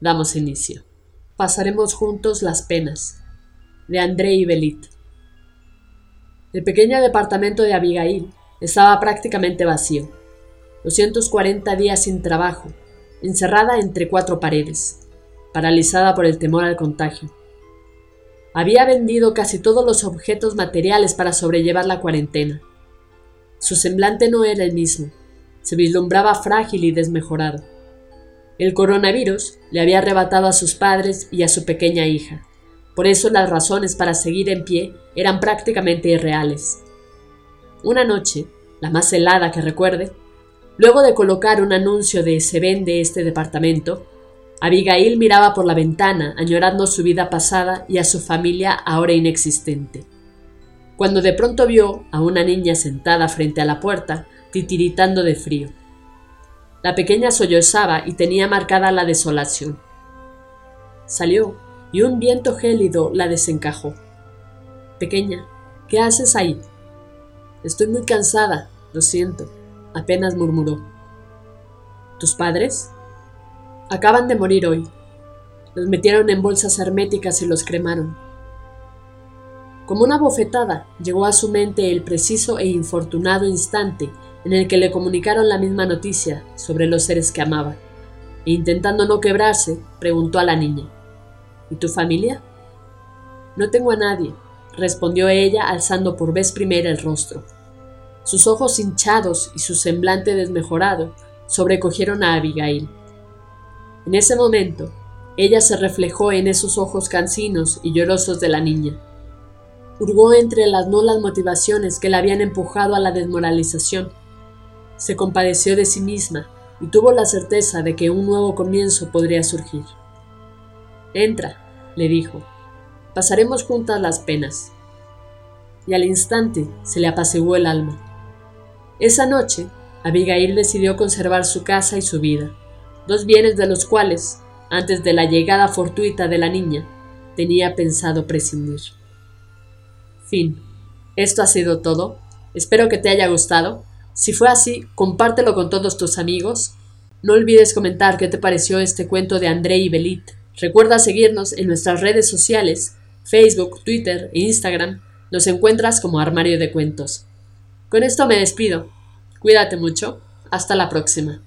damos inicio. Pasaremos juntos las penas, de André y Belit. El pequeño departamento de Abigail estaba prácticamente vacío. 240 días sin trabajo, encerrada entre cuatro paredes, paralizada por el temor al contagio. Había vendido casi todos los objetos materiales para sobrellevar la cuarentena. Su semblante no era el mismo, se vislumbraba frágil y desmejorado. El coronavirus le había arrebatado a sus padres y a su pequeña hija. Por eso las razones para seguir en pie eran prácticamente irreales. Una noche, la más helada que recuerde, luego de colocar un anuncio de se vende este departamento, Abigail miraba por la ventana añorando su vida pasada y a su familia ahora inexistente. Cuando de pronto vio a una niña sentada frente a la puerta, titiritando de frío. La pequeña sollozaba y tenía marcada la desolación. Salió y un viento gélido la desencajó. Pequeña, ¿qué haces ahí? Estoy muy cansada, lo siento, apenas murmuró. ¿Tus padres? Acaban de morir hoy. Los metieron en bolsas herméticas y los cremaron. Como una bofetada, llegó a su mente el preciso e infortunado instante en el que le comunicaron la misma noticia sobre los seres que amaba, e intentando no quebrarse, preguntó a la niña, ¿Y tu familia? No tengo a nadie, respondió ella alzando por vez primera el rostro. Sus ojos hinchados y su semblante desmejorado sobrecogieron a Abigail. En ese momento, ella se reflejó en esos ojos cansinos y llorosos de la niña. Hurgó entre las nulas motivaciones que la habían empujado a la desmoralización se compadeció de sí misma y tuvo la certeza de que un nuevo comienzo podría surgir. Entra, le dijo, pasaremos juntas las penas. Y al instante se le apaciguó el alma. Esa noche, Abigail decidió conservar su casa y su vida, dos bienes de los cuales, antes de la llegada fortuita de la niña, tenía pensado prescindir. Fin. Esto ha sido todo. Espero que te haya gustado si fue así, compártelo con todos tus amigos. No olvides comentar qué te pareció este cuento de André y Belit. Recuerda seguirnos en nuestras redes sociales, Facebook, Twitter e Instagram. Nos encuentras como Armario de Cuentos. Con esto me despido. Cuídate mucho. Hasta la próxima.